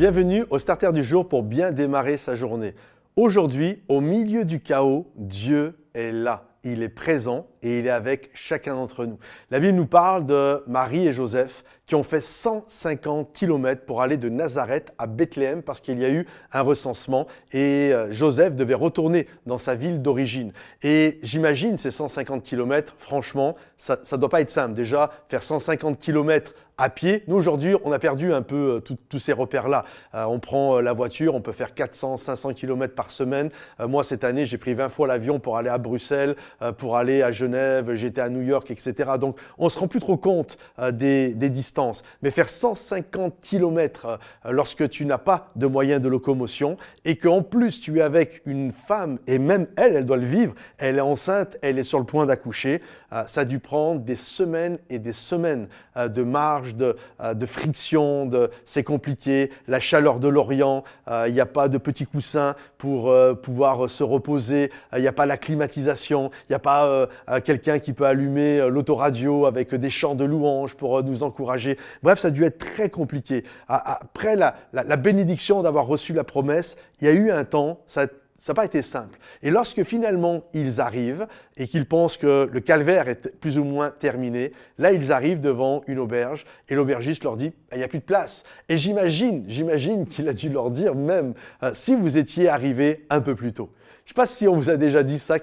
Bienvenue au Starter du jour pour bien démarrer sa journée. Aujourd'hui, au milieu du chaos, Dieu est là. Il est présent et il est avec chacun d'entre nous. La Bible nous parle de Marie et Joseph qui ont fait 150 km pour aller de Nazareth à Bethléem parce qu'il y a eu un recensement et euh, Joseph devait retourner dans sa ville d'origine. Et j'imagine ces 150 km, franchement, ça ne doit pas être simple. Déjà, faire 150 km à pied. Nous, aujourd'hui, on a perdu un peu euh, tous ces repères-là. Euh, on prend la voiture, on peut faire 400, 500 km par semaine. moi, cette année, j'ai pris 20 fois l'avion pour aller à Bruxelles, pour aller à Genève j'étais à New York, etc. Donc on se rend plus trop compte euh, des, distances. Mais faire 150 km euh, lorsque tu n'as pas de moyens de locomotion et qu'en plus tu es avec une femme et même elle, elle doit le vivre, elle est enceinte, elle est sur le point d'accoucher, euh, ça a dû prendre des semaines et des semaines de marge, de, de friction, de, c'est compliqué, la chaleur de l'Orient, il n'y a pas de petits coussins pour pouvoir se reposer, il n'y a pas la climatisation, il n'y a pas quelqu'un qui peut allumer euh, l'autoradio avec des chants de louanges pour euh, nous encourager. Bref, ça a dû être très compliqué. Après la, bénédiction d'avoir reçu la promesse, il y a eu un temps, ça n'a pas été simple. Et lorsque finalement ils arrivent et qu'ils pensent que le calvaire est plus ou moins terminé, là ils arrivent devant une auberge et l'aubergiste leur dit il n'y a plus de place. Et j'imagine, j'imagine qu'il a dû leur dire même euh, si vous étiez arrivé un peu plus tôt. Je ne sais pas si on vous a déjà dit ça,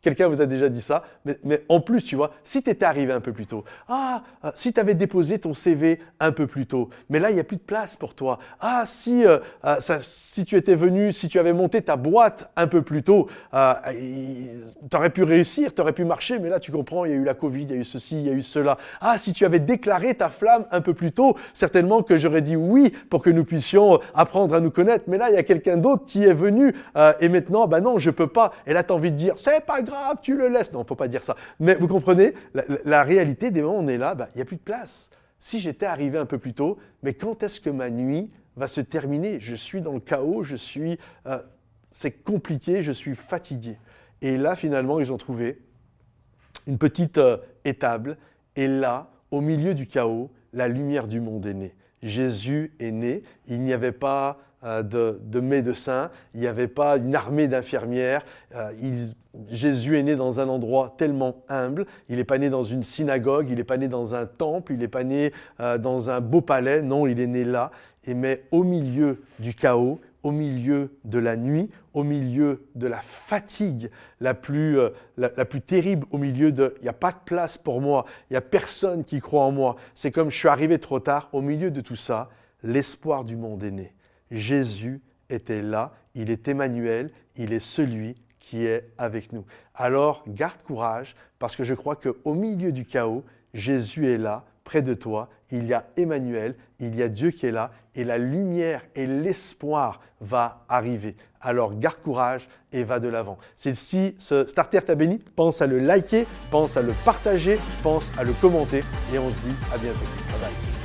Quelqu'un vous a déjà dit ça, mais, en plus, tu vois, si tu étais arrivé un peu plus tôt, ah, euh, si tu avais déposé ton CV un peu plus tôt, mais là, il n'y a plus de place pour toi. Ah, si, euh, euh, si tu étais venu, si tu avais monté ta boîte un peu plus tôt, tu aurais pu réussir, tu aurais pu marcher, mais là, tu comprends, il y a eu la Covid, il y a eu ceci, il y a eu cela. Ah, si tu avais déclaré ta flamme un peu plus tôt, certainement que j'aurais dit oui pour que nous puissions apprendre à nous connaître, mais là, il y a quelqu'un d'autre qui est venu, et maintenant, ben non, je peux pas. Et là, tu as envie de dire, c'est pas grave, tu le laisses. Non, faut pas dire ça. Mais vous comprenez, la, réalité des moments où on est là, bah, il n'y a plus de place. Si j'étais arrivé un peu plus tôt, mais quand est-ce que ma nuit va se terminer? Je suis dans le chaos, je suis, euh, c'est compliqué, je suis fatigué. Et là, finalement, ils ont trouvé une petite euh, étable. Et là, au milieu du chaos, la lumière du monde est née. Jésus est né. Il n'y avait pas euh, de, médecins, il n'y avait pas une armée d'infirmières. Euh, Jésus est né dans un endroit tellement humble. Il n'est pas né dans une synagogue, il n'est pas né dans un temple, il n'est pas né euh, dans un beau palais. Non, il est né là. Et mais au milieu du chaos, au milieu de la nuit, au milieu de la fatigue la plus, la, plus terrible, au milieu de il n'y a pas de place pour moi, il n'y a personne qui croit en moi. C'est comme je suis arrivé trop tard. Au milieu de tout ça, l'espoir du monde est né. Jésus était là, il est Emmanuel, il est celui qui est avec nous. Alors garde courage parce que je crois qu'au milieu du chaos, Jésus est là, près de toi, il y a Emmanuel, il y a Dieu qui est là et la lumière et l'espoir va arriver. Alors garde courage et va de l'avant. Si ce starter t'a béni, pense à le liker, pense à le partager, pense à le commenter et on se dit à bientôt. Bye bye.